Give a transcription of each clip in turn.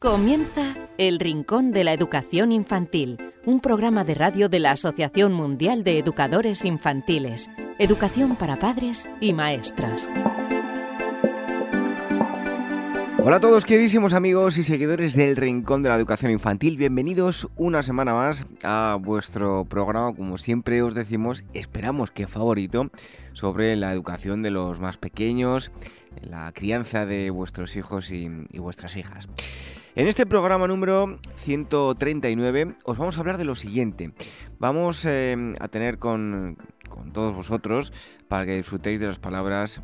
Comienza El Rincón de la Educación Infantil, un programa de radio de la Asociación Mundial de Educadores Infantiles, Educación para Padres y Maestras. Hola a todos, queridísimos amigos y seguidores del Rincón de la Educación Infantil. Bienvenidos una semana más a vuestro programa, como siempre os decimos, esperamos que favorito, sobre la educación de los más pequeños, la crianza de vuestros hijos y, vuestras hijas. En este programa número 139 os vamos a hablar de lo siguiente. Vamos eh, a tener con, todos vosotros, para que disfrutéis de las palabras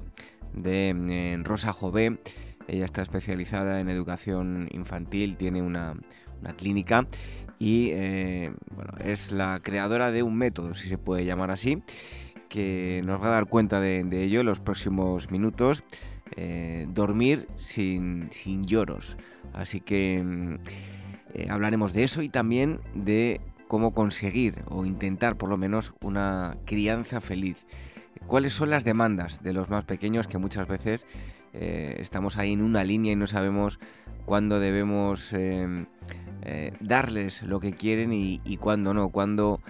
de eh, Rosa Jové, ella está especializada en educación infantil, tiene una, clínica y eh, es la creadora de un método, si se puede llamar así, que nos va a dar cuenta de, ello en los próximos minutos. Eh, dormir sin, lloros. Así que mm, eh, hablaremos de eso y también de cómo conseguir o intentar por lo menos una crianza feliz. ¿Cuáles son las demandas de los más pequeños que muchas veces eh, estamos ahí en una línea y no sabemos cuándo debemos em, darles lo que quieren y, cuándo no, cuándo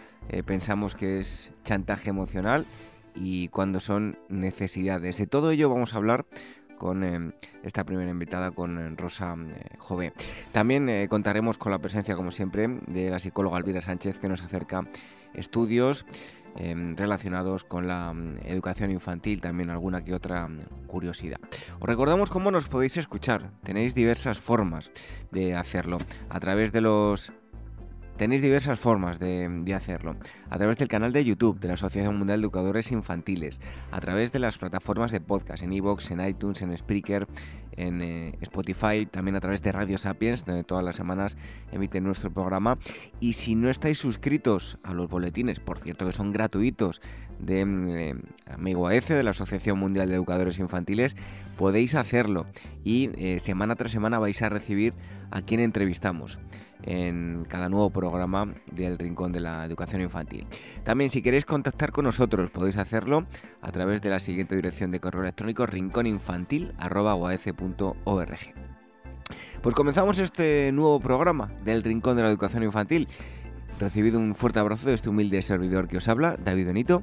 pensamos que es chantaje emocional y cuándo son necesidades. De todo ello vamos a hablar con em, esta primera invitada, con Rosa Jové. También contaremos con la presencia, como siempre, de la psicóloga Elvira Sánchez, que nos acerca estudios relacionados con la mm, educación infantil, también alguna que otra mm, curiosidad. Os recordamos cómo nos podéis escuchar. Tenéis diversas formas de hacerlo. A través de los Tenéis diversas formas de, hacerlo. A través del canal de YouTube de la Asociación Mundial de Educadores Infantiles, a través de las plataformas de podcast, en iVoox, en iTunes, en Spreaker, en eh, Spotify, también a través de Radio Sapiens, donde todas las semanas emiten nuestro programa. Y si no estáis suscritos a los boletines, por cierto que son gratuitos, de eh, Amigo AEC, de la Asociación Mundial de Educadores Infantiles, podéis hacerlo y eh, semana tras semana vais a recibir a quien entrevistamos en cada nuevo programa del Rincón de la Educación Infantil. También si queréis contactar con nosotros podéis hacerlo a través de la siguiente dirección de correo electrónico rincóninfantil.org. Pues comenzamos este nuevo programa del Rincón de la Educación Infantil. Recibido un fuerte abrazo de este humilde servidor que os habla, David Benito,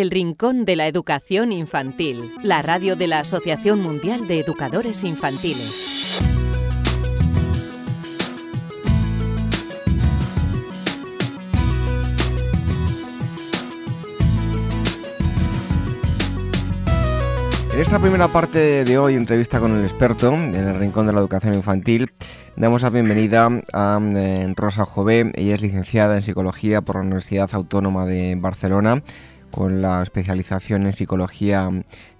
El Rincón de la Educación Infantil, la radio de la Asociación Mundial de Educadores Infantiles. En esta primera parte de hoy, entrevista con el experto en el Rincón de la Educación Infantil, damos la bienvenida a eh, Rosa Jové. Ella es licenciada en Psicología por la Universidad Autónoma de Barcelona con la especialización en psicología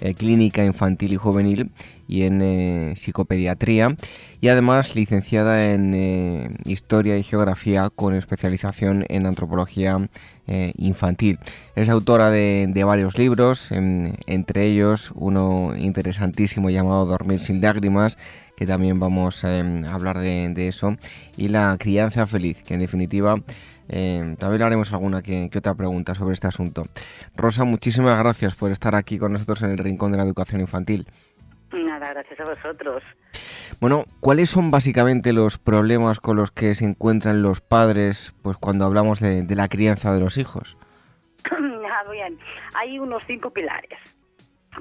eh, clínica infantil y juvenil y en eh, psicopediatría y además licenciada en eh, historia y geografía con especialización en antropología infantil. Es autora de, varios libros, entre ellos uno interesantísimo llamado Dormir sin lágrimas, que también vamos a hablar de eso, y La crianza feliz, que en definitiva eh, también haremos alguna que, otra pregunta sobre este asunto. Rosa, muchísimas gracias por estar aquí con nosotros en el Rincón de la Educación Infantil. Nada, gracias a vosotros. Bueno, ¿cuáles son básicamente los problemas con los que se encuentran los padres pues cuando hablamos de, la crianza de los hijos? Ah, bien, hay unos cinco pilares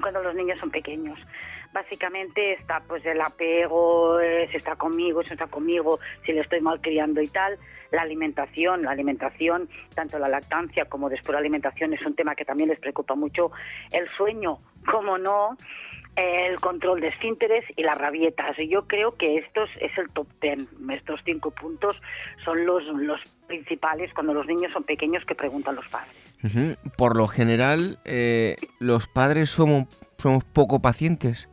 cuando los niños son pequeños. básicamente está pues el apego, eh, si está conmigo, si no está conmigo, si le estoy mal criando y tal. La alimentación, la alimentación, tanto la lactancia como después la alimentación es un tema que también les preocupa mucho. El sueño, como no, el control de esfínteres y las rabietas. Yo creo que estos es el top ten. Estos cinco puntos son los, los principales cuando los niños son pequeños que preguntan los padres. Por lo general, eh, los padres somos, somos poco pacientes.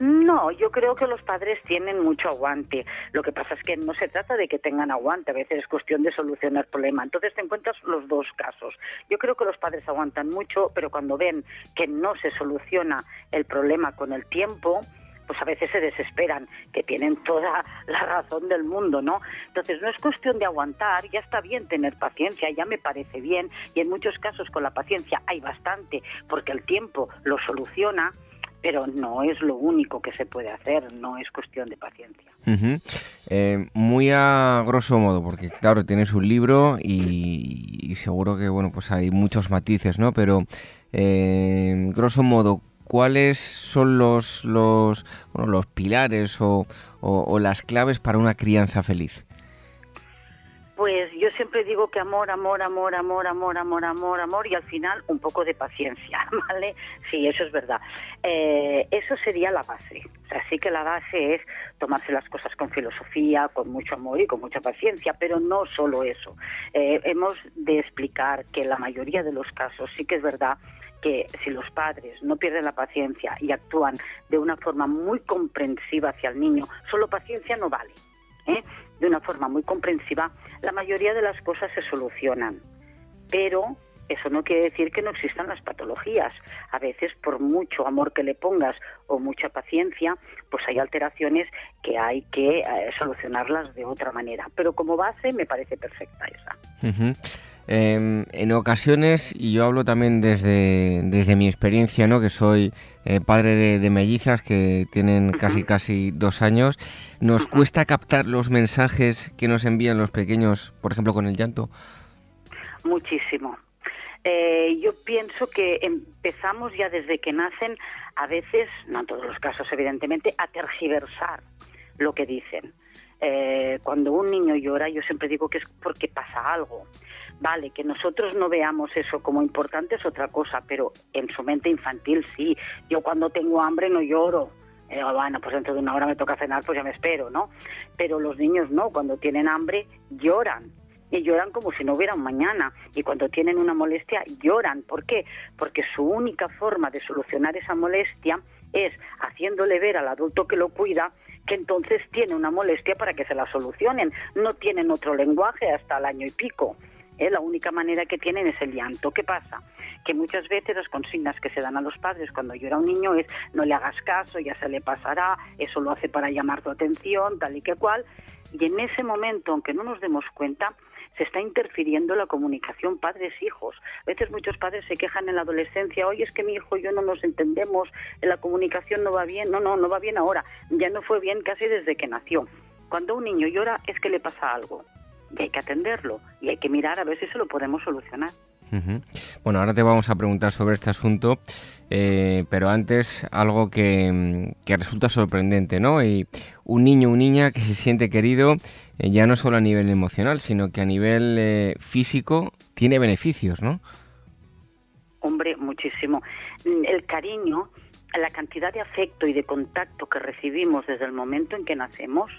No, yo creo que los padres tienen mucho aguante. Lo que pasa es que no se trata de que tengan aguante, a veces es cuestión de solucionar el problema. Entonces te encuentras los dos casos. Yo creo que los padres aguantan mucho, pero cuando ven que no se soluciona el problema con el tiempo, pues a veces se desesperan, que tienen toda la razón del mundo, ¿no? Entonces no es cuestión de aguantar, ya está bien tener paciencia, ya me parece bien, y en muchos casos con la paciencia hay bastante, porque el tiempo lo soluciona, pero no es lo único que se puede hacer, no es cuestión de paciencia. Eh, muy a grosso modo, porque claro, tienes un libro y, seguro que bueno, pues hay muchos matices, ¿no? Pero eh, grosso modo, ¿cuáles son los los, bueno, los pilares o las claves para una crianza feliz? Pues yo siempre digo que amor, amor, amor, amor, amor, amor, amor, amor y al final un poco de paciencia, ¿vale? Sí, eso es verdad. Eh, eso sería la base. O sea, sí que la base es tomarse las cosas con filosofía, con mucho amor y con mucha paciencia, pero no solo eso. Eh, hemos de explicar que la mayoría de los casos sí que es verdad que si los padres no pierden la paciencia y actúan de una forma muy comprensiva hacia el niño, solo paciencia no vale. ¿eh? de una forma muy comprensiva, la mayoría de las cosas se solucionan. Pero eso no quiere decir que no existan las patologías. A veces, por mucho amor que le pongas o mucha paciencia, pues hay alteraciones que hay que eh, solucionarlas de otra manera. Pero como base me parece perfecta esa. Em, en ocasiones, y yo hablo también desde, desde mi experiencia, ¿no? que soy eh, padre de, mellizas que tienen casi casi dos años, nos cuesta captar los mensajes que nos envían los pequeños, por ejemplo, con el llanto. Muchísimo. Eh, yo pienso que empezamos ya desde que nacen, a veces, no en todos los casos evidentemente, a tergiversar lo que dicen. Eh, cuando un niño llora, yo siempre digo que es porque pasa algo. Vale, que nosotros no veamos eso como importante es otra cosa, pero en su mente infantil sí. Yo cuando tengo hambre no lloro. Eh, bueno, pues dentro de una hora me toca cenar, pues ya me espero, ¿no? Pero los niños no, cuando tienen hambre lloran. Y lloran como si no hubiera un mañana. Y cuando tienen una molestia, lloran. ¿Por qué? Porque su única forma de solucionar esa molestia es haciéndole ver al adulto que lo cuida que entonces tiene una molestia para que se la solucionen. No tienen otro lenguaje hasta el año y pico. ¿Eh? La única manera que tienen es el llanto. ¿Qué pasa? Que muchas veces las consignas que se dan a los padres cuando llora un niño es no le hagas caso, ya se le pasará, eso lo hace para llamar tu atención, tal y que cual. Y en ese momento, aunque no nos demos cuenta, se está interfiriendo la comunicación padres-hijos. A veces muchos padres se quejan en la adolescencia, oye, es que mi hijo y yo no nos entendemos, la comunicación no va bien. No, no, no va bien ahora. Ya no fue bien casi desde que nació. Cuando un niño llora es que le pasa algo y hay que atenderlo y hay que mirar a ver si se lo podemos solucionar. Bueno, ahora te vamos a preguntar sobre este asunto, eh, pero antes algo que, resulta sorprendente, ¿no? Y un niño o niña que se siente querido eh, ya no solo a nivel emocional, sino que a nivel eh, físico tiene beneficios, ¿no? Hombre, muchísimo. El cariño, la cantidad de afecto y de contacto que recibimos desde el momento en que nacemos,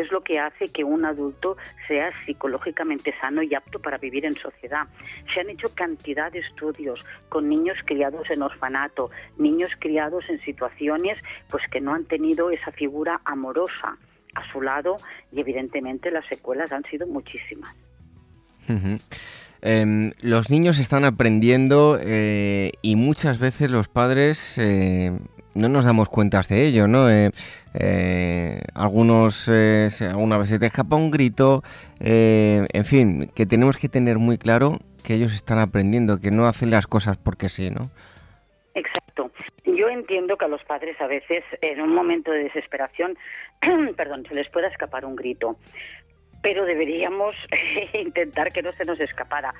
es lo que hace que un adulto sea psicológicamente sano y apto para vivir en sociedad. Se han hecho cantidad de estudios con niños criados en orfanato, niños criados en situaciones pues que no han tenido esa figura amorosa a su lado y evidentemente las secuelas han sido muchísimas. Em, los niños están aprendiendo eh, y muchas veces los padres eh, no nos damos cuenta de ello, ¿no? Eh, eh, algunos, eh, alguna vez se te escapa un grito, eh, en fin, que tenemos que tener muy claro que ellos están aprendiendo, que no hacen las cosas porque sí, ¿no? Exacto. Yo entiendo que a los padres a veces en un momento de desesperación, perdón, se les pueda escapar un grito, pero deberíamos intentar que no se nos escapara,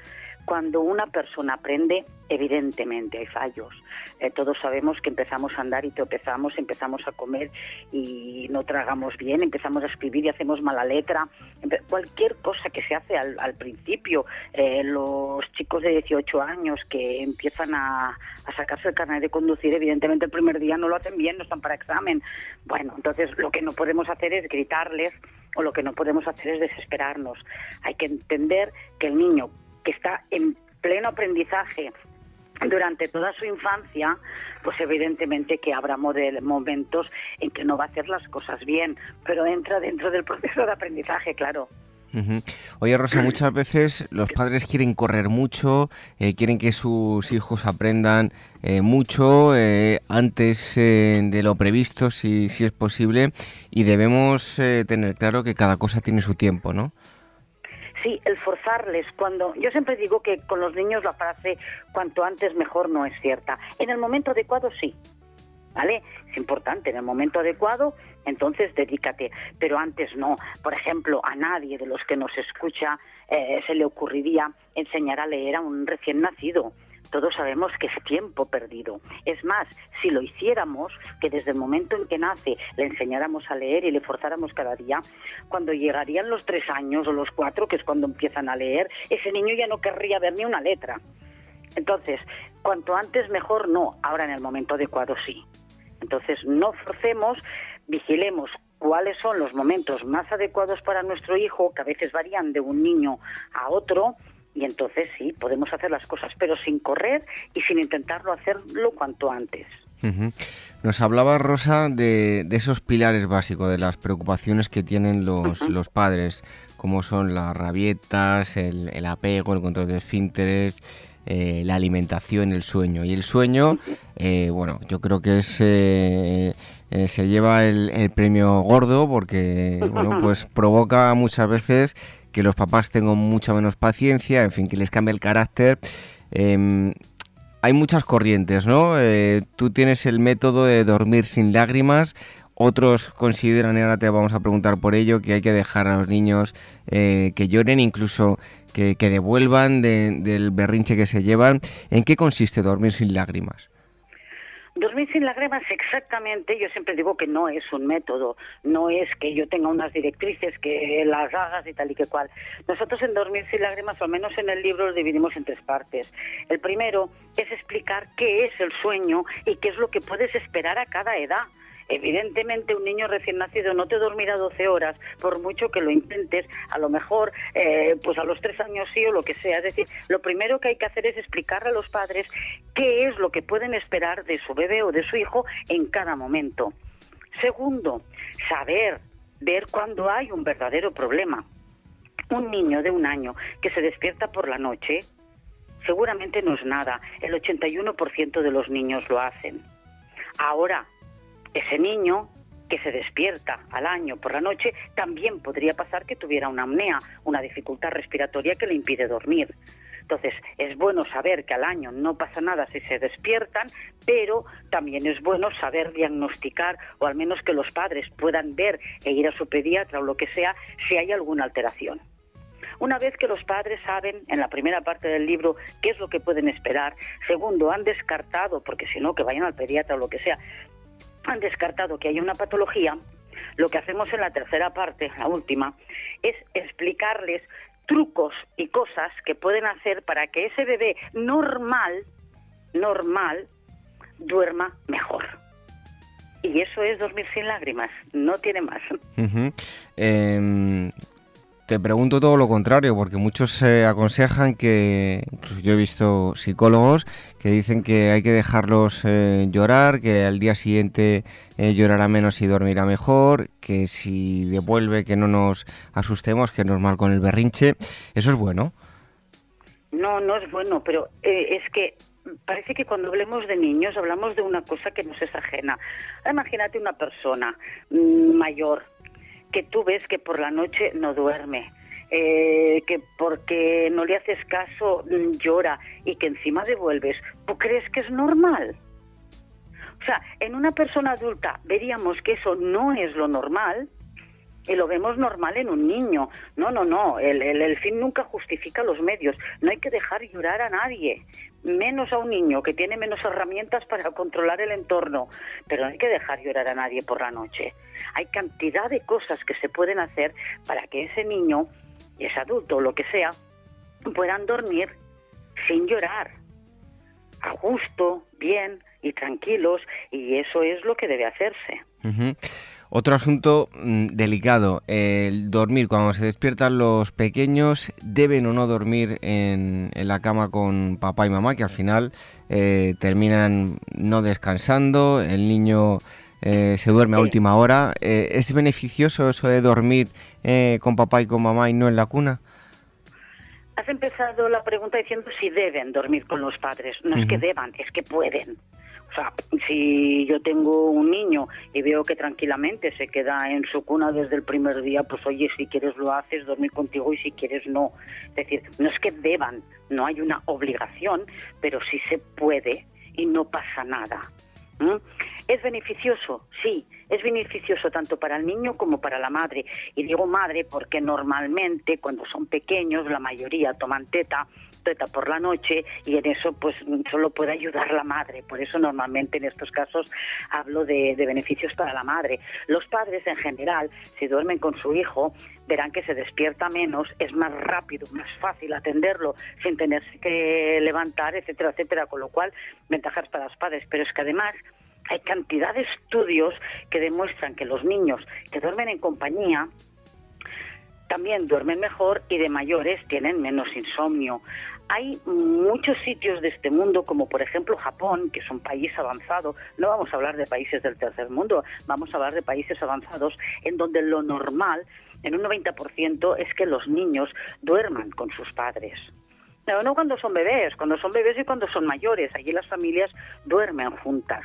Cuando una persona aprende, evidentemente hay fallos. Eh, todos sabemos que empezamos a andar y tropezamos, empezamos a comer y no tragamos bien, empezamos a escribir y hacemos mala letra. Cualquier cosa que se hace al, principio, eh, los chicos de 18 años que empiezan a, a sacarse el carnet de conducir, evidentemente el primer día no lo hacen bien, no están para examen. Bueno, entonces lo que no podemos hacer es gritarles o lo que no podemos hacer es desesperarnos. Hay que entender que el niño que está en pleno aprendizaje durante toda su infancia, pues evidentemente que habrá momentos en que no va a hacer las cosas bien, pero entra dentro del proceso de aprendizaje, claro. Oye, Rosa, muchas veces los padres quieren correr mucho, eh, quieren que sus hijos aprendan eh, mucho eh, antes de lo previsto, si, si es posible, y debemos tener claro que cada cosa tiene su tiempo, ¿no? Sí, el forzarles cuando yo siempre digo que con los niños la frase cuanto antes mejor no es cierta. En el momento adecuado sí. ¿Vale? Es importante, en el momento adecuado, entonces dedícate, pero antes no. Por ejemplo, a nadie de los que nos escucha eh, se le ocurriría enseñar a leer a un recién nacido todos sabemos que es tiempo perdido. Es más, si lo hiciéramos, que desde el momento en que nace le enseñáramos a leer y le forzáramos cada día, cuando llegarían los tres años o los cuatro, que es cuando empiezan a leer, ese niño ya no querría ver ni una letra. Entonces, cuanto antes mejor no, ahora en el momento adecuado sí. Entonces, no forcemos, vigilemos cuáles son los momentos más adecuados para nuestro hijo, que a veces varían de un niño a otro, y entonces sí, podemos hacer las cosas, pero sin correr y sin intentarlo hacerlo cuanto antes. Nos hablaba Rosa de, esos pilares básicos, de las preocupaciones que tienen los, los padres, como son las rabietas, el, apego, el control de esfínteres, eh, la alimentación, el sueño. Y el sueño, eh, bueno, yo creo que es, eh, se lleva el, el, premio gordo porque, bueno, pues provoca muchas veces que los papás tengan mucha menos paciencia, en fin, que les cambie el carácter. Em, hay muchas corrientes, ¿no? Eh, tú tienes el método de dormir sin lágrimas, otros consideran, y ahora te vamos a preguntar por ello, que hay que dejar a los niños eh, que lloren, incluso que, devuelvan del berrinche que se llevan. ¿En qué consiste dormir sin lágrimas? Dormir sin lágrimas exactamente, yo siempre digo que no es un método, no es que yo tenga unas directrices que las hagas y tal y que cual. Nosotros en Dormir sin lágrimas, o al menos en el libro, lo dividimos en tres partes. El primero es explicar qué es el sueño y qué es lo que puedes esperar a cada edad. Evidentemente, un niño recién nacido no te dormirá 12 horas, por mucho que lo intentes, a lo mejor, eh, pues a los tres años sí o lo que sea. Es decir, lo primero que hay que hacer es explicarle a los padres qué es lo que pueden esperar de su bebé o de su hijo en cada momento. Segundo, saber, ver cuando hay un verdadero problema. Un niño de un año que se despierta por la noche, seguramente no es nada. El 81% de los niños lo hacen. Ahora, ese niño que se despierta al año por la noche también podría pasar que tuviera una apnea, una dificultad respiratoria que le impide dormir. Entonces, es bueno saber que al año no pasa nada si se despiertan, pero también es bueno saber diagnosticar o al menos que los padres puedan ver e ir a su pediatra o lo que sea si hay alguna alteración. Una vez que los padres saben, en la primera parte del libro, qué es lo que pueden esperar, segundo, han descartado, porque si no, que vayan al pediatra o lo que sea, han descartado que hay una patología, lo que hacemos en la tercera parte, la última, es explicarles trucos y cosas que pueden hacer para que ese bebé normal, normal, duerma mejor. Y eso es dormir sin lágrimas, no tiene más. Te pregunto todo lo contrario, porque muchos se aconsejan que, incluso yo he visto psicólogos que dicen que hay que dejarlos eh, llorar, que al día siguiente eh, llorará menos y dormirá mejor, que si devuelve que no nos asustemos, que es normal con el berrinche. ¿Eso es bueno? No, no es bueno, pero eh, es que parece que cuando hablemos de niños hablamos de una cosa que nos es ajena. Imagínate una persona mm, mayor que tú ves que por la noche no duerme, eh, que porque no le haces caso mm, llora y que encima devuelves, ¿tú crees que es normal? O sea, en una persona adulta veríamos que eso no es lo normal, y lo vemos normal en un niño. No, no, no, el, el, fin nunca justifica los medios. No hay que dejar llorar a nadie, menos a un niño que tiene menos herramientas para controlar el entorno, pero no hay que dejar llorar a nadie por la noche. Hay cantidad de cosas que se pueden hacer para que ese niño, y ese adulto lo que sea, puedan dormir sin llorar, a gusto, bien y tranquilos, y eso es lo que debe hacerse. Otro asunto mm, delicado, el dormir. Cuando se despiertan los pequeños, ¿deben o no dormir en, la cama con papá y mamá? Que al final eh, terminan no descansando, el niño eh, se duerme a última hora. Eh, ¿Es beneficioso eso de dormir con papá y con mamá y no en la cuna? Has empezado la pregunta diciendo si deben dormir con los padres. No es que deban, es que pueden. O sea, si yo tengo un niño y veo que tranquilamente se queda en su cuna desde el primer día, pues oye, si quieres lo haces, dormir contigo y si quieres no. Es decir, no es que deban, no hay una obligación, pero sí se puede y no pasa nada. ¿Es beneficioso? Sí, es beneficioso tanto para el niño como para la madre. Y digo madre porque normalmente cuando son pequeños la mayoría toman teta teta por la noche y en eso pues solo puede ayudar la madre. Por eso normalmente en estos casos hablo de, beneficios para la madre. Los padres en general, si duermen con su hijo, verán que se despierta menos, es más rápido, más fácil atenderlo sin tenerse que levantar, etcétera, etcétera. Con lo cual, ventajas para los padres. Pero es que además hay cantidad de estudios que demuestran que los niños que duermen en compañía también duermen mejor y de mayores tienen menos insomnio. Hay muchos sitios de este mundo, como por ejemplo Japón, que es un país avanzado, no vamos a hablar de países del tercer mundo, vamos a hablar de países avanzados, en donde lo normal, en un 90%, es que los niños duerman con sus padres. No, no cuando son bebés, cuando son bebés y cuando son mayores, allí las familias duermen juntas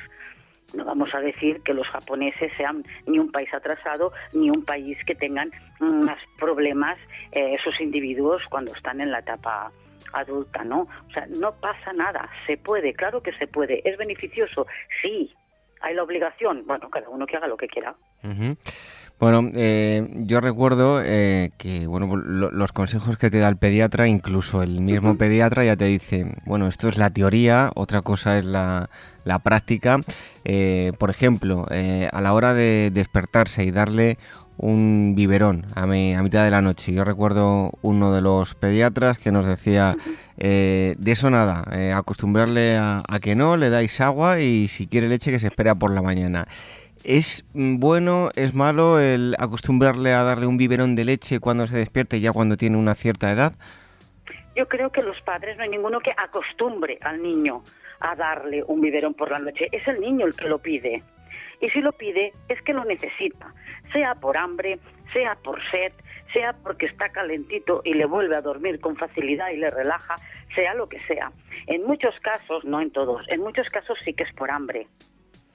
no vamos a decir que los japoneses sean ni un país atrasado ni un país que tengan más problemas eh, esos individuos cuando están en la etapa adulta, ¿no? O sea, no pasa nada, se puede, claro que se puede, es beneficioso, sí, hay la obligación, bueno, cada uno que haga lo que quiera. Bueno, eh, yo recuerdo eh, que bueno, los consejos que te da el pediatra, incluso el mismo pediatra ya te dice, bueno, esto es la teoría, otra cosa es la, la práctica. Eh, por ejemplo, a la hora de despertarse y darle un biberón a, mi, a mitad de la noche. Yo recuerdo uno de los pediatras que nos decía, de eso nada, acostumbrarle a, a, que no, le dais agua y si quiere leche que se espera por la mañana. ¿Es bueno, es malo el acostumbrarle a darle un biberón de leche cuando se despierte, ya cuando tiene una cierta edad? Yo creo que los padres no hay ninguno que acostumbre al niño a darle un biberón por la noche. Es el niño el que lo pide. Y si lo pide, es que lo necesita, sea por hambre, sea por sed, sea porque está calentito y le vuelve a dormir con facilidad y le relaja, sea lo que sea. En muchos casos, no en todos, en muchos casos sí que es por hambre.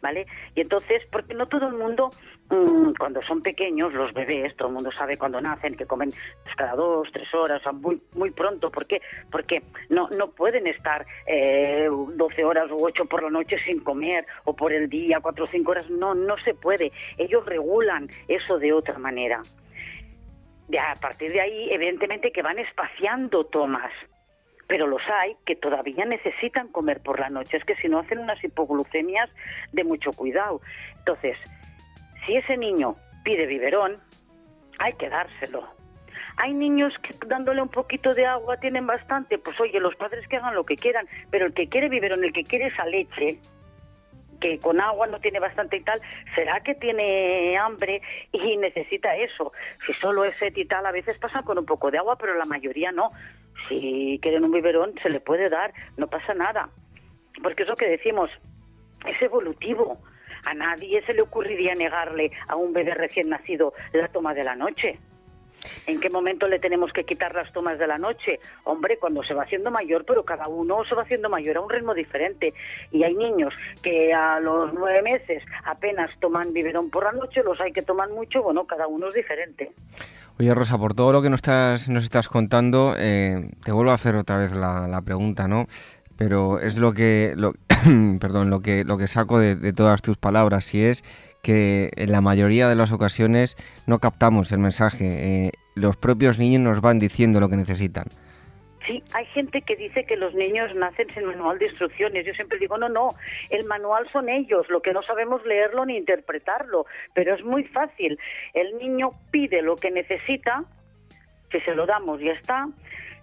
¿Vale? Y entonces, porque no todo el mundo, mm, cuando son pequeños, los bebés, todo el mundo sabe cuando nacen que comen pues, cada dos, tres horas, muy, muy pronto. ¿Por qué? Porque no, no pueden estar eh, 12 horas o 8 por la noche sin comer, o por el día, 4 o 5 horas. No, no se puede. Ellos regulan eso de otra manera. A partir de ahí, evidentemente que van espaciando tomas pero los hay que todavía necesitan comer por la noche. Es que si no hacen unas hipoglucemias de mucho cuidado. Entonces, si ese niño pide biberón, hay que dárselo. Hay niños que dándole un poquito de agua tienen bastante, pues oye, los padres que hagan lo que quieran, pero el que quiere biberón, el que quiere esa leche, que con agua no tiene bastante y tal, será que tiene hambre y necesita eso. Si solo es set y tal, a veces pasa con un poco de agua, pero la mayoría no. Si quieren un biberón, se le puede dar, no pasa nada. Porque es lo que decimos, es evolutivo. A nadie se le ocurriría negarle a un bebé recién nacido la toma de la noche. ¿En qué momento le tenemos que quitar las tomas de la noche? Hombre, cuando se va haciendo mayor, pero cada uno se va haciendo mayor a un ritmo diferente. Y hay niños que a los nueve meses apenas toman biberón por la noche, los hay que toman mucho, bueno, cada uno es diferente. Oye, Rosa, por todo lo que nos estás, nos estás contando, eh, te vuelvo a hacer otra vez la, pregunta, ¿no? Pero es lo que, lo, perdón, lo que, lo que saco de, de todas tus palabras, y es que en la mayoría de las ocasiones no captamos el mensaje. Eh, los propios niños nos van diciendo lo que necesitan. Sí, hay gente que dice que los niños nacen sin manual de instrucciones. Yo siempre digo, no, no, el manual son ellos, lo que no sabemos leerlo ni interpretarlo, pero es muy fácil. El niño pide lo que necesita, que se lo damos, y ya está.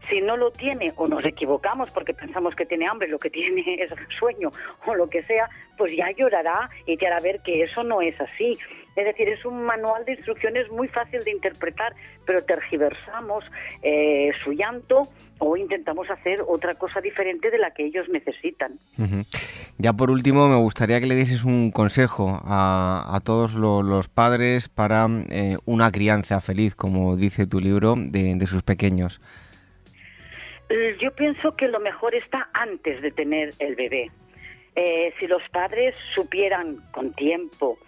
Si no lo tiene o nos equivocamos porque pensamos que tiene hambre, lo que tiene es sueño o lo que sea, pues ya llorará y te hará ver que eso no es así. Es decir, es un manual de instrucciones muy fácil de interpretar, pero tergiversamos eh, su llanto o intentamos hacer otra cosa diferente de la que ellos necesitan. Ya por último, me gustaría que le dieses un consejo a, todos los padres para eh, una crianza feliz, como dice tu libro, de sus pequeños. Eh, yo pienso que lo mejor está antes de tener el bebé. Eh, si los padres supieran con tiempo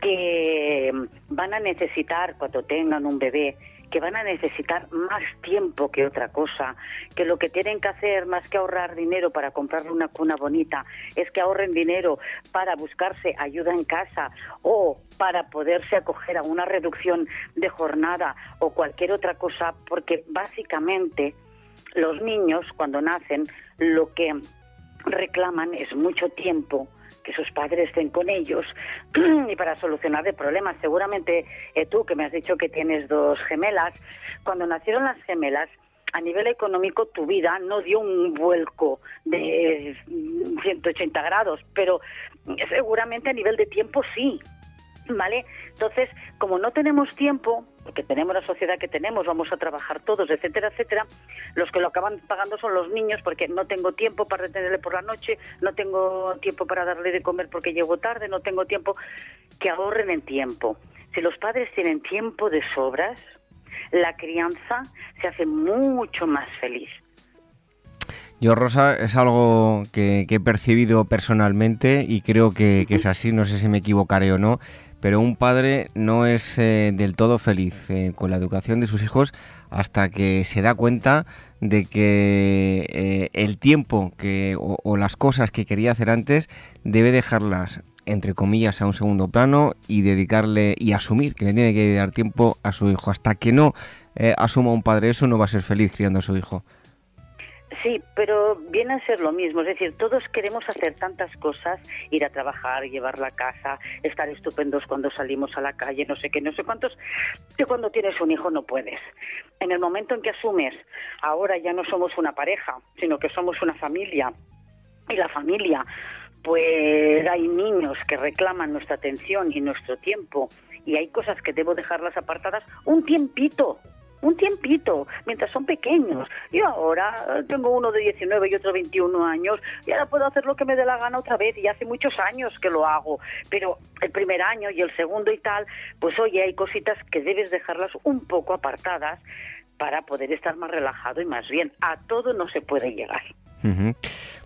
que van a necesitar cuando tengan un bebé, que van a necesitar más tiempo que otra cosa, que lo que tienen que hacer más que ahorrar dinero para comprarle una cuna bonita, es que ahorren dinero para buscarse ayuda en casa o para poderse acoger a una reducción de jornada o cualquier otra cosa, porque básicamente los niños cuando nacen lo que reclaman es mucho tiempo que sus padres estén con ellos y para solucionar de problemas. Seguramente eh, tú, que me has dicho que tienes dos gemelas, cuando nacieron las gemelas, a nivel económico tu vida no dio un vuelco de 180 grados, pero seguramente a nivel de tiempo sí. ¿Vale? Entonces, como no tenemos tiempo, porque tenemos la sociedad que tenemos, vamos a trabajar todos, etcétera, etcétera, los que lo acaban pagando son los niños porque no tengo tiempo para retenerle por la noche, no tengo tiempo para darle de comer porque llego tarde, no tengo tiempo, que ahorren en tiempo. Si los padres tienen tiempo de sobras, la crianza se hace mucho más feliz. Yo, Rosa, es algo que, he percibido personalmente y creo que, que, es así, no sé si me equivocaré o no, pero un padre no es eh, del todo feliz eh, con la educación de sus hijos hasta que se da cuenta de que eh, el tiempo que, o, las cosas que quería hacer antes debe dejarlas entre comillas a un segundo plano y dedicarle y asumir que le tiene que dar tiempo a su hijo. Hasta que no asuma un padre eso no va a ser feliz criando a su hijo. Sí, pero viene a ser lo mismo, es decir, todos queremos hacer tantas cosas, ir a trabajar, llevar la casa, estar estupendos cuando salimos a la calle, no sé qué, no sé cuántos, que cuando tienes un hijo no puedes. En el momento en que asumes, ahora ya no somos una pareja, sino que somos una familia, y la familia, pues hay niños que reclaman nuestra atención y nuestro tiempo, y hay cosas que debo dejarlas apartadas un tiempito, un tiempito, mientras son pequeños. Yo ahora tengo uno de 19 y otro de 21 años y ahora puedo hacer lo que me dé la gana otra vez y hace muchos años que lo hago, pero el primer año y el segundo y tal, pues oye, hay cositas que debes dejarlas un poco apartadas para poder estar más relajado y más bien. A todo no se puede llegar.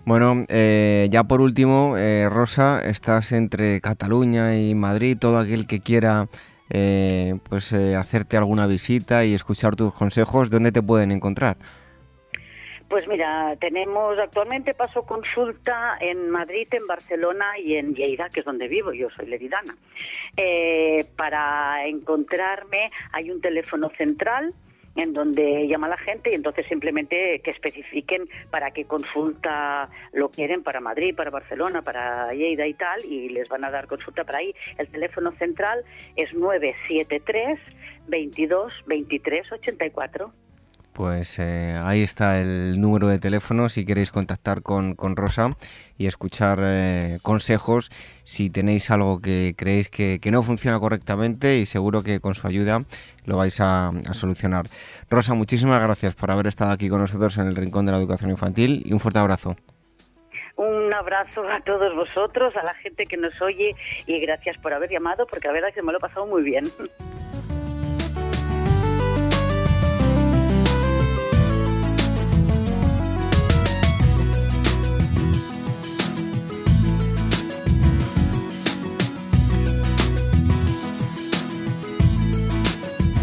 Bueno, eh, ya por último, eh, Rosa, estás entre Cataluña y Madrid. Todo aquel que quiera eh, pues eh, hacerte alguna visita y escuchar tus consejos, ¿dónde te pueden encontrar? Pues mira, tenemos actualmente paso consulta en Madrid, en Barcelona y en Lleida, que es donde vivo, yo soy leridana. Eh, para encontrarme hay un teléfono central en donde llama la gente y entonces simplemente que especifiquen para qué consulta lo quieren para Madrid, para Barcelona, para Lleida y tal, y les van a dar consulta para ahí. El teléfono central es 973 22 23 84. Pues eh, ahí está el número de teléfono si queréis contactar con, Rosa y escuchar eh, consejos si tenéis algo que creéis que, no funciona correctamente y seguro que con su ayuda lo vais a, solucionar. Rosa, muchísimas gracias por haber estado aquí con nosotros en el Rincón de la Educación Infantil y un fuerte abrazo. Un abrazo a todos vosotros, a la gente que nos oye y gracias por haber llamado porque la verdad es que me lo he pasado muy bien.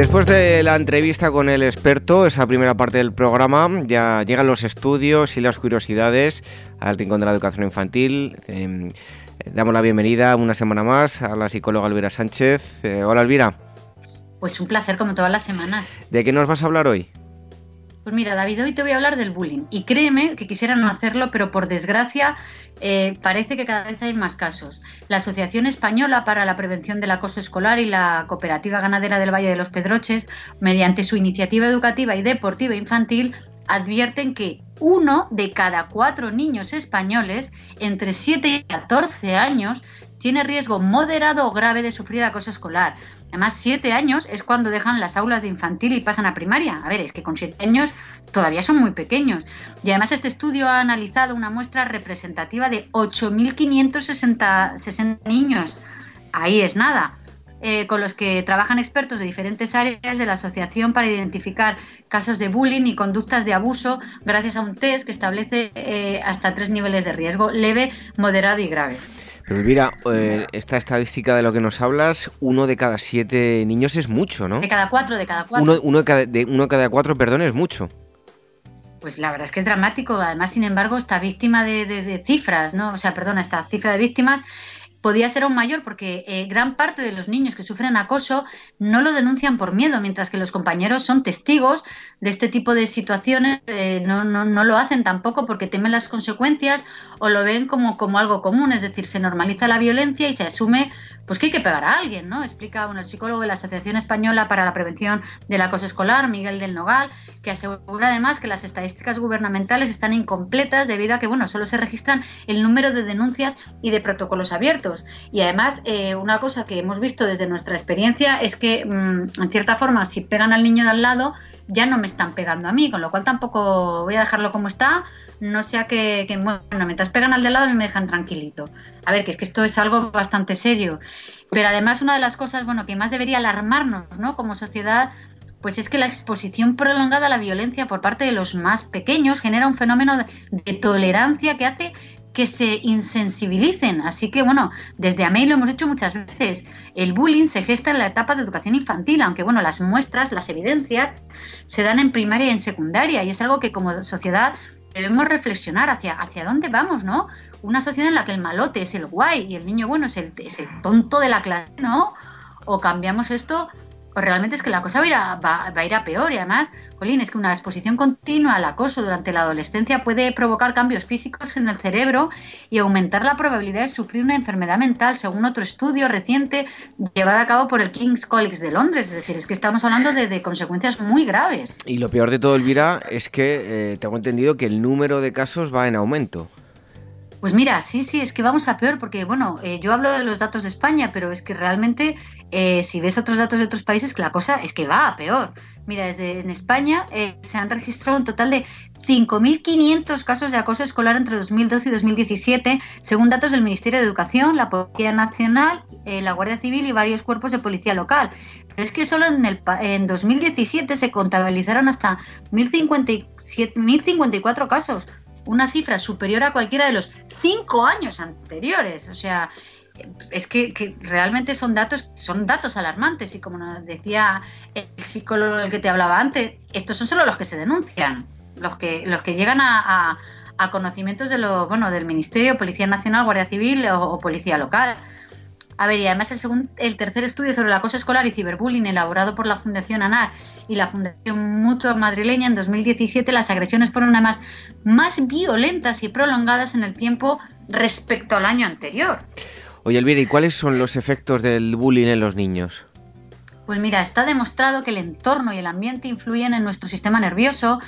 Después de la entrevista con el experto, esa primera parte del programa, ya llegan los estudios y las curiosidades al Rincón de la Educación Infantil. Em, damos la bienvenida una semana más a la psicóloga Elvira Sánchez. Eh, hola Elvira. Pues un placer como todas las semanas. ¿De qué nos vas a hablar hoy? Pues mira, David, hoy te voy a hablar del bullying. Y créeme que quisiera no hacerlo, pero por desgracia eh, parece que cada vez hay más casos. La Asociación Española para la Prevención del Acoso Escolar y la Cooperativa Ganadera del Valle de los Pedroches, mediante su iniciativa educativa y deportiva infantil, advierten que uno de cada cuatro niños españoles entre 7 y 14 años tiene riesgo moderado o grave de sufrir acoso escolar. Además, siete años es cuando dejan las aulas de infantil y pasan a primaria. A ver, es que con siete años todavía son muy pequeños. Y además este estudio ha analizado una muestra representativa de 8.560 niños. Ahí es nada. Eh, con los que trabajan expertos de diferentes áreas de la asociación para identificar casos de bullying y conductas de abuso gracias a un test que establece eh, hasta tres niveles de riesgo, leve, moderado y grave. Pero mira, eh, esta estadística de lo que nos hablas, uno de cada siete niños es mucho, ¿no? De cada cuatro, de cada cuatro. Uno, de, cada, de, uno cada cuatro, perdón, es mucho. Pues la verdad es que es dramático. Además, sin embargo, esta víctima de, de cifras, ¿no? O sea, perdona, esta cifra de víctimas podía ser aún mayor porque eh, gran parte de los niños que sufren acoso no lo denuncian por miedo, mientras que los compañeros son testigos de este tipo de situaciones, eh, no, no, no, lo hacen tampoco porque temen las consecuencias o lo ven como, como algo común, es decir, se normaliza la violencia y se asume pues que hay que pegar a alguien, ¿no? Explica bueno, el psicólogo de la Asociación Española para la Prevención del Acoso Escolar, Miguel del Nogal, que asegura además que las estadísticas gubernamentales están incompletas debido a que, bueno, solo se registran el número de denuncias y de protocolos abiertos. Y además, eh, una cosa que hemos visto desde nuestra experiencia es que, mm, en cierta forma, si pegan al niño de al lado, ya no me están pegando a mí, con lo cual tampoco voy a dejarlo como está, no sea que, bueno, mientras pegan al de lado me dejan tranquilito. A ver, que es que esto es algo bastante serio. Pero además una de las cosas, bueno, que más debería alarmarnos, ¿no? Como sociedad, pues es que la exposición prolongada a la violencia por parte de los más pequeños genera un fenómeno de, tolerancia que hace que se insensibilicen. Así que, bueno, desde AMEI lo hemos hecho muchas veces. El bullying se gesta en la etapa de educación infantil, aunque, bueno, las muestras, las evidencias se dan en primaria y en secundaria. Y es algo que como sociedad debemos reflexionar hacia, hacia dónde vamos, ¿no? Una sociedad en la que el malote es el guay y el niño bueno es el, tonto de la clase, ¿no? O cambiamos esto, o realmente es que la cosa a ir va, a, ir a peor y además, Jolín, es que una exposición continua al acoso durante la adolescencia puede provocar cambios físicos en el cerebro y aumentar la probabilidad de sufrir una enfermedad mental, según otro estudio reciente llevado a cabo por el King's College de Londres. Es decir, es que estamos hablando de, de consecuencias muy graves. Y lo peor de todo, Elvira, es que eh, tengo entendido que el número de casos va en aumento. Pues mira, sí, sí, es que vamos a peor, porque bueno, eh, yo hablo de los datos de España, pero es que realmente eh, si ves otros datos de otros países, que la cosa es que va a peor. Mira, desde en España eh, se han registrado un total de 5.500 casos de acoso escolar entre 2012 y 2017, según datos del Ministerio de Educación, la Policía Nacional, la Guardia Civil y varios cuerpos de policía local. Pero es que solo en, el, en 2017 se contabilizaron hasta 1.054 casos, una cifra superior a cualquiera de los cinco años anteriores. O sea, es que, realmente son datos, son datos alarmantes y como nos decía el psicólogo del que te hablaba antes, estos son solo los que se denuncian, los que, los que llegan a, conocimientos de lo, bueno, del Ministerio, Policía Nacional, Guardia Civil o Policía Local. A ver, y además el, segundo, el tercer estudio sobre el acoso escolar y ciberbullying elaborado por la Fundación ANAR y la Fundación Mutua Madrileña en 2017, las agresiones fueron además más violentas y prolongadas en el tiempo respecto al año anterior. Oye, Elvira, ¿y cuáles son los efectos del bullying en los niños? Pues mira, está demostrado que el entorno y el ambiente influyen en nuestro sistema nervioso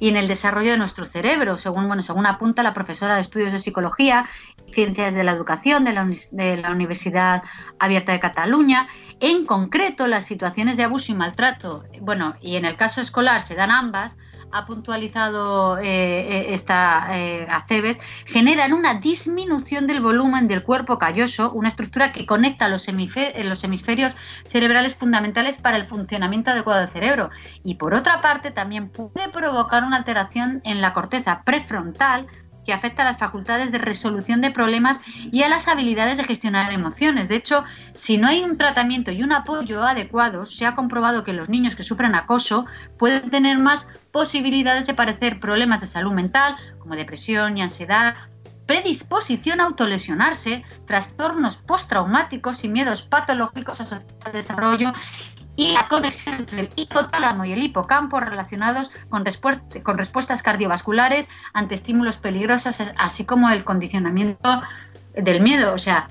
y en el desarrollo de nuestro cerebro, según, bueno, según apunta la profesora de estudios de psicología y ciencias de la educación de la, de la Universidad Abierta de Cataluña. En concreto, las situaciones de abuso y maltrato, bueno, y en el caso escolar se dan ambas, ha puntualizado eh, eh, esta eh, Acebes, generan una disminución del volumen del cuerpo calloso, una estructura que conecta los hemisferios cerebrales fundamentales para el funcionamiento adecuado del cerebro. Y por otra parte, también puede provocar una alteración en la corteza prefrontal, que afecta a las facultades de resolución de problemas y a las habilidades de gestionar emociones. De hecho, si no hay un tratamiento y un apoyo adecuados, se ha comprobado que los niños que sufren acoso pueden tener más posibilidades de padecer problemas de salud mental, como depresión y ansiedad, predisposición a autolesionarse, trastornos postraumáticos y miedos patológicos asociados al desarrollo y la conexión entre el hipotálamo y el hipocampo relacionados con, con respuestas cardiovasculares ante estímulos peligrosos, así como el condicionamiento del miedo. O sea,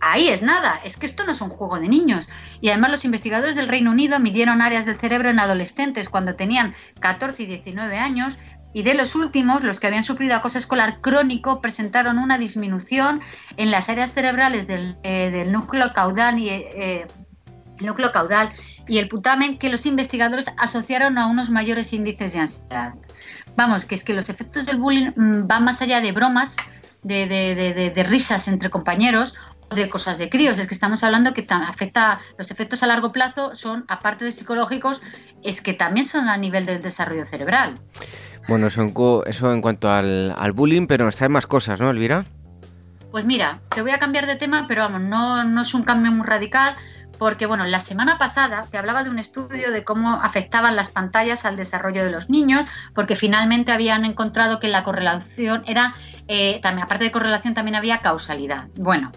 ahí es nada, es que esto no es un juego de niños. Y además los investigadores del Reino Unido midieron áreas del cerebro en adolescentes cuando tenían 14 y 19 años y de los últimos, los que habían sufrido acoso escolar crónico presentaron una disminución en las áreas cerebrales del, eh, núcleo caudal y eh, núcleo caudal y el putamen que los investigadores asociaron a unos mayores índices de ansiedad. Vamos, que es que los efectos del bullying mm, van más allá de bromas, de, de risas entre compañeros o de cosas de críos. Es que estamos hablando que afecta los efectos a largo plazo son, aparte de psicológicos, es que también son a nivel del desarrollo cerebral. Bueno, eso en, eso en cuanto al, bullying, pero nos trae más cosas, ¿no, Elvira? Pues mira, te voy a cambiar de tema, pero vamos, no, no es un cambio muy radical, porque bueno, la semana pasada te hablaba de un estudio de cómo afectaban las pantallas al desarrollo de los niños, porque finalmente habían encontrado que la correlación era, eh, también, aparte de correlación, también había causalidad. Bueno,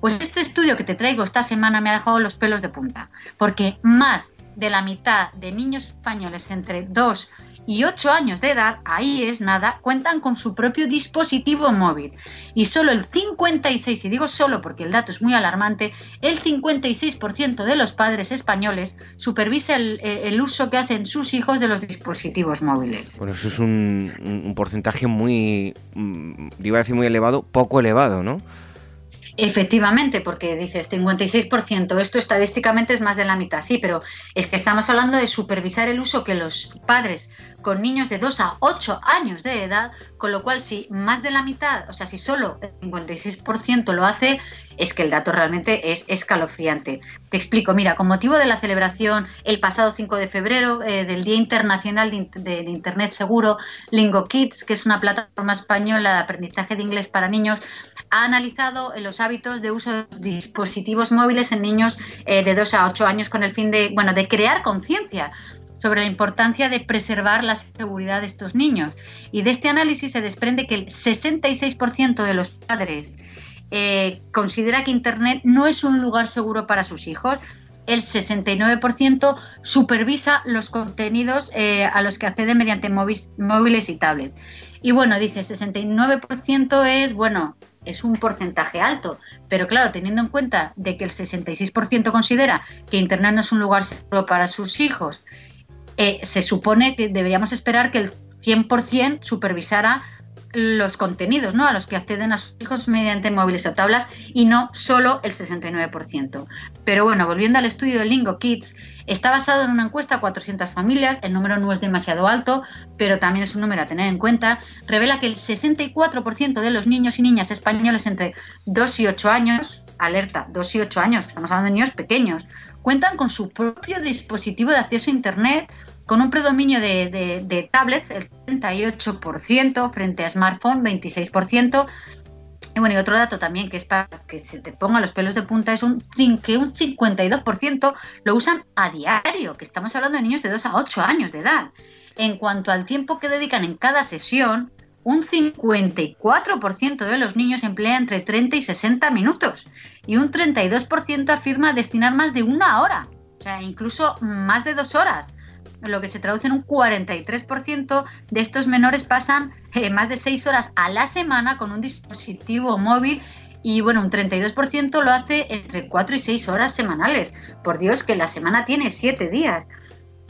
pues este estudio que te traigo esta semana me ha dejado los pelos de punta, porque más de la mitad de niños españoles entre 2 y 8 años de edad, ahí es nada, cuentan con su propio dispositivo móvil. Y solo el 56, y digo solo porque el dato es muy alarmante, el 56% de los padres españoles supervisa el, uso que hacen sus hijos de los dispositivos móviles. Bueno, eso es un, un porcentaje muy, mm, iba a decir muy elevado, poco elevado, ¿no? Efectivamente, porque dices 56%, esto estadísticamente es más de la mitad, sí, pero es que estamos hablando de supervisar el uso que los padres con niños de 2 a 8 años de edad, con lo cual si más de la mitad, o sea, si solo el 56% lo hace, es que el dato realmente es escalofriante. Te explico, mira, con motivo de la celebración el pasado 5 de febrero eh, del Día Internacional de, Internet Seguro, Lingo Kids, que es una plataforma española de aprendizaje de inglés para niños, ha analizado los hábitos de uso de dispositivos móviles en niños eh, de 2 a 8 años con el fin de, bueno, de crear conciencia sobre la importancia de preservar la seguridad de estos niños. Y de este análisis se desprende que el 66% de los padres eh, considera que Internet no es un lugar seguro para sus hijos. El 69% supervisa los contenidos eh, a los que acceden mediante móviles y tablets. Y bueno, dice, 69% es, bueno, es un porcentaje alto, pero claro, teniendo en cuenta de que el 66% considera que Internet no es un lugar seguro para sus hijos eh, se supone que deberíamos esperar que el 100% supervisara los contenidos ¿no? a los que acceden a sus hijos mediante móviles o tablas y no solo el 69%. Pero bueno, volviendo al estudio de Lingo Kids, está basado en una encuesta a 400 familias, el número no es demasiado alto, pero también es un número a tener en cuenta, revela que el 64% de los niños y niñas españoles entre 2 y 8 años, alerta, 2 y 8 años, estamos hablando de niños pequeños, cuentan con su propio dispositivo de acceso a Internet con un predominio de, tablets, el 38% frente a smartphone, 26%. Y bueno, y otro dato también que es para que se te ponga los pelos de punta es un, que un 52% lo usan a diario, que estamos hablando de niños de 2 a 8 años de edad. En cuanto al tiempo que dedican en cada sesión, un 54% de los niños emplea entre 30 y 60 minutos y un 32% afirma destinar más de una hora, o sea, incluso más de dos horas, lo que se traduce en un 43% de estos menores pasan eh, más de seis horas a la semana con un dispositivo móvil y bueno, un 32% lo hace entre 4 y 6 horas semanales. Por Dios, que la semana tiene 7 días.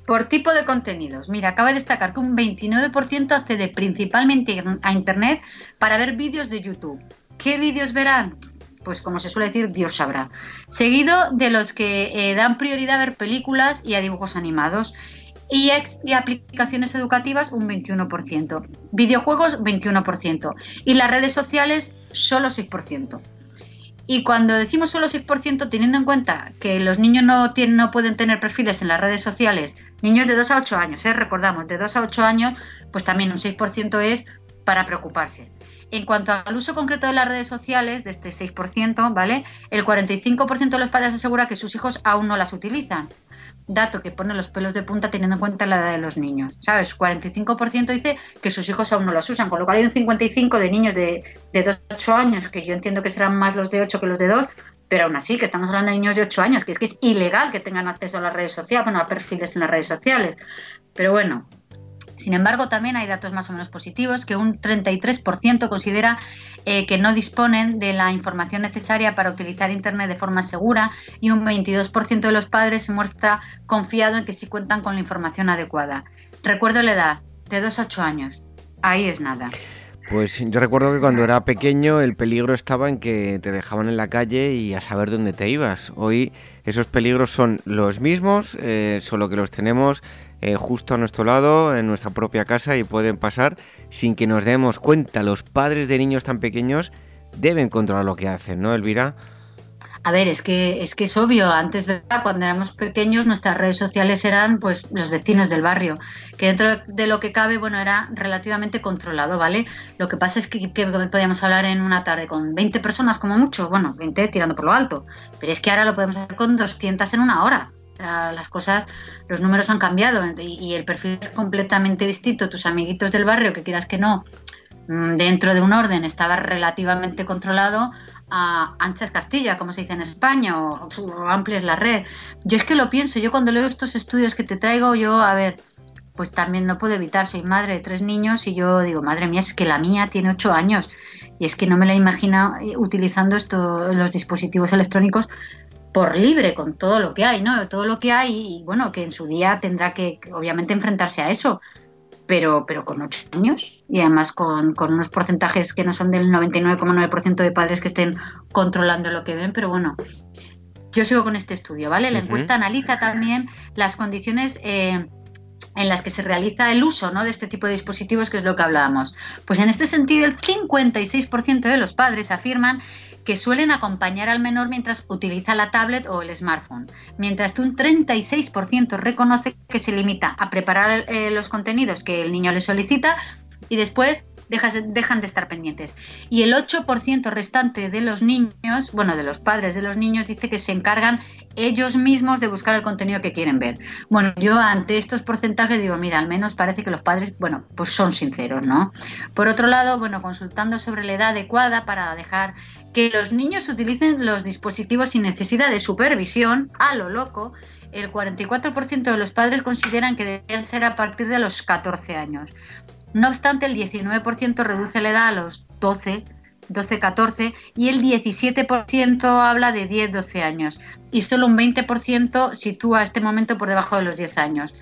Por tipo de contenidos, mira, acaba de destacar que un 29% accede principalmente a Internet para ver vídeos de YouTube. ¿Qué vídeos verán? Pues como se suele decir, Dios sabrá. Seguido de los que eh, dan prioridad a ver películas y a dibujos animados. Y, y, aplicaciones educativas un 21%, videojuegos 21% y las redes sociales solo 6%. Y cuando decimos solo 6%, teniendo en cuenta que los niños no, tienen, no pueden tener perfiles en las redes sociales Niños de 2 a 8 años, ¿eh? recordamos, de 2 a 8 años, pues también un 6% es para preocuparse. en cuanto al uso concreto de las redes sociales, de este 6%, ¿vale? El 45% de los padres asegura que sus hijos aún no las utilizan. Dato que pone los pelos de punta teniendo en cuenta la edad de los niños. ¿Sabes? 45% dice que sus hijos aún no las usan, con lo cual hay un 55% de niños de, de 8 años, que yo entiendo que serán más los de 8 que los de 2, pero aún así, que estamos hablando de niños de 8 años, que es que es ilegal que tengan acceso a las redes sociales, bueno, a perfiles en las redes sociales. Pero bueno, sin embargo, también hay datos más o menos positivos, que un 33% considera eh, que no disponen de la información necesaria para utilizar Internet de forma segura y un 22% de los padres se muestra confiado en que sí cuentan con la información adecuada. Recuerdo la edad, de 2 a 8 años. Ahí es nada. Pues yo recuerdo que cuando era pequeño el peligro estaba en que te dejaban en la calle y a saber dónde te ibas. Hoy esos peligros son los mismos, eh, solo que los tenemos eh, justo a nuestro lado, en nuestra propia casa y pueden pasar sin que nos demos cuenta. Los padres de niños tan pequeños deben controlar lo que hacen, ¿no, Elvira? A ver, es que es que es obvio, antes cuando éramos pequeños nuestras redes sociales eran pues los vecinos del barrio, que dentro de lo que cabe, bueno, era relativamente controlado, ¿vale? Lo que pasa es que, podíamos hablar en una tarde con 20 personas como mucho, bueno, 20 tirando por lo alto, pero es que ahora lo podemos hacer con 200 en una hora. Las cosas, los números han cambiado y el perfil es completamente distinto. Tus amiguitos del barrio, que quieras que no, mm, dentro de un orden estaba relativamente controlado, a anchas Castilla, como se dice en España, o, amplia es la red. Yo es que lo pienso, yo cuando leo estos estudios que te traigo, yo, a ver, pues también no puedo evitar, soy madre de tres niños y yo digo, madre mía, es que la mía tiene ocho años y es que no me la imagino eh, utilizando esto, los dispositivos electrónicos por libre con todo lo que hay, ¿no? Todo lo que hay y bueno, que en su día tendrá que obviamente enfrentarse a eso pero, pero con ocho años y además con, unos porcentajes que no son del 99,9% de padres que estén controlando lo que ven, pero bueno, yo sigo con este estudio, ¿vale? La encuesta analiza también las condiciones eh, en las que se realiza el uso ¿no? de este tipo de dispositivos, que es lo que hablábamos. Pues en este sentido, el 56% de los padres afirman que suelen acompañar al menor mientras utiliza la tablet o el smartphone, mientras que un 36% reconoce que se limita a preparar eh, los contenidos que el niño le solicita y después dejan de estar pendientes. Y el 8% restante de los niños, bueno, de los padres de los niños, dice que se encargan ellos mismos de buscar el contenido que quieren ver. Bueno, yo ante estos porcentajes digo, mira, al menos parece que los padres, bueno, pues son sinceros, ¿no? Por otro lado, bueno, consultando sobre la edad adecuada para dejar que los niños utilicen los dispositivos sin necesidad de supervisión, a lo loco, el 44% de los padres consideran que deberían ser a partir de los 14 años. No obstante, el 19% reduce la edad a los 12, 12, 14 y el 17% habla de 10, 12 años y solo un 20% sitúa este momento por debajo de los 10 años.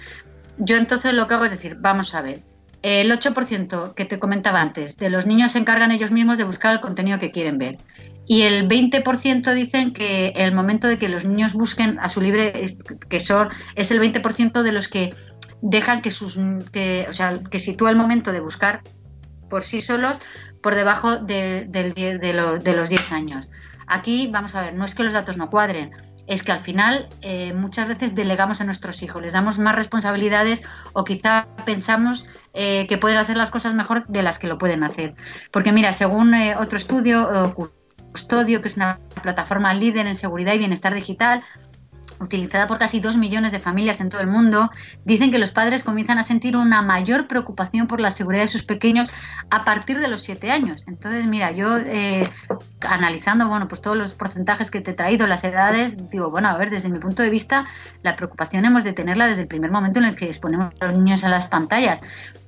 Yo entonces lo que hago es decir, vamos a ver, el 8% que te comentaba antes de los niños se encargan ellos mismos de buscar el contenido que quieren ver. Y el 20% dicen que el momento de que los niños busquen a su libre, que son, es el 20% de los que dejan que sus, que, o sea, que sitúa el momento de buscar por sí solos por debajo de, de los 10 años. Aquí, vamos a ver, no es que los datos no cuadren, es que al final eh, muchas veces delegamos a nuestros hijos, les damos más responsabilidades o quizá pensamos eh, que pueden hacer las cosas mejor de las que lo pueden hacer. Porque mira, según eh, otro estudio, Custodio, que es una plataforma líder en seguridad y bienestar digital, utilizada por casi dos millones de familias en todo el mundo, dicen que los padres comienzan a sentir una mayor preocupación por la seguridad de sus pequeños a partir de los siete años. Entonces, mira, yo eh, analizando, bueno, pues todos los porcentajes que te he traído, las edades, digo, bueno, a ver, desde mi punto de vista, la preocupación hemos de tenerla desde el primer momento en el que exponemos a los niños a las pantallas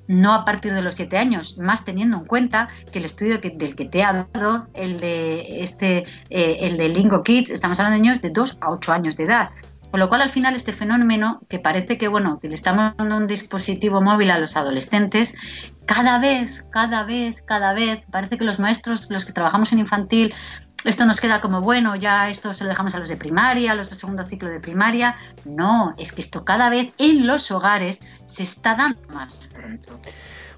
no a partir de los siete años, más teniendo en cuenta que el estudio del que te he hablado, el de este, eh, el de Lingo Kids, estamos hablando de niños de 2 a 8 años de edad. Con lo cual, al final, este fenómeno, que parece que, bueno, que le estamos dando un dispositivo móvil a los adolescentes, cada vez, cada vez, cada vez, parece que los maestros, los que trabajamos en infantil, esto nos queda como bueno, ya esto se lo dejamos a los de primaria, a los de segundo ciclo de primaria. No, es que esto cada vez en los hogares se está dando más pronto.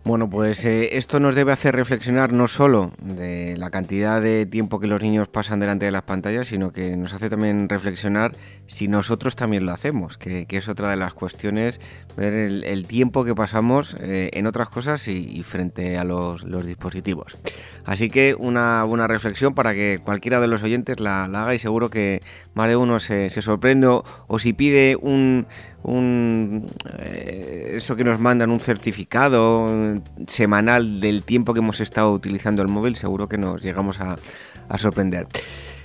Bueno, pues eh, esto nos debe hacer reflexionar no solo de la cantidad de tiempo que los niños pasan delante de las pantallas, sino que nos hace también reflexionar si nosotros también lo hacemos, que, es otra de las cuestiones, ver el, tiempo que pasamos eh, en otras cosas y, frente a los, dispositivos. Así que una buena reflexión para que cualquiera de los oyentes la, haga y seguro que más de uno se, sorprende o si pide un un eh, eso que nos mandan un certificado semanal del tiempo que hemos estado utilizando el móvil, seguro que nos llegamos a, sorprender.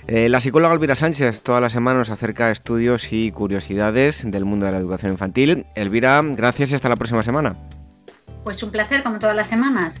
Eh, la psicóloga Elvira Sánchez toda la semana nos acerca estudios y curiosidades del mundo de la educación infantil. Elvira, gracias y hasta la próxima semana. Pues un placer, como todas las semanas.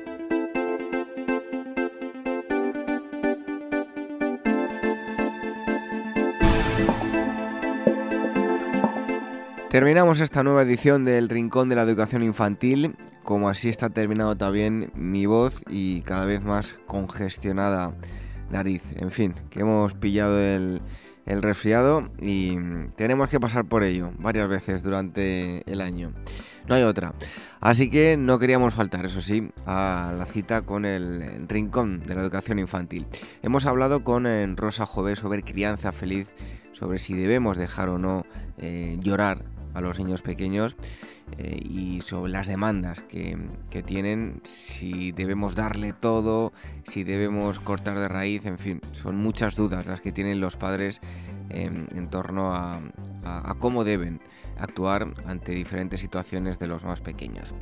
Terminamos esta nueva edición del Rincón de la Educación Infantil, como así está terminado también mi voz y cada vez más congestionada nariz. En fin, que hemos pillado el, resfriado y tenemos que pasar por ello varias veces durante el año. No hay otra. Así que no queríamos faltar, eso sí, a la cita con el, Rincón de la Educación Infantil. Hemos hablado con eh, Rosa Jové sobre crianza feliz, sobre si debemos dejar o no eh, llorar a los niños pequeños eh, y sobre las demandas que, tienen, si debemos darle todo, si debemos cortar de raíz, en fin, son muchas dudas las que tienen los padres en torno a, cómo deben actuar ante diferentes situaciones de los más pequeños.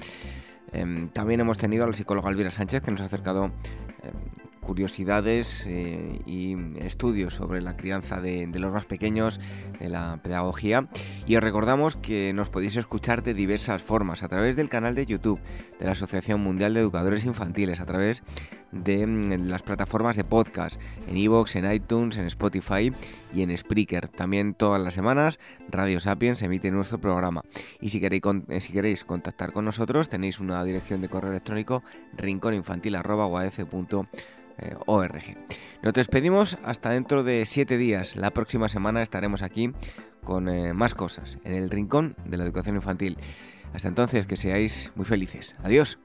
Em, también hemos tenido a la psicóloga Elvira Sánchez que nos ha acercado em, curiosidades eh, y estudios sobre la crianza de, los más pequeños, de la pedagogía. Y os recordamos que nos podéis escuchar de diversas formas, a través del canal de YouTube de la Asociación Mundial de Educadores Infantiles, a través de mm, las plataformas de podcast, en iVoox, en iTunes, en Spotify y en Spreaker. También todas las semanas Radio Sapiens emite nuestro programa. Y si queréis, eh, si queréis contactar con nosotros, tenéis una dirección de correo electrónico rincóninfantil.org. Nos despedimos hasta dentro de siete días. La próxima semana estaremos aquí con eh, más cosas en el Rincón de la Educación Infantil. Hasta entonces, que seáis muy felices. Adiós.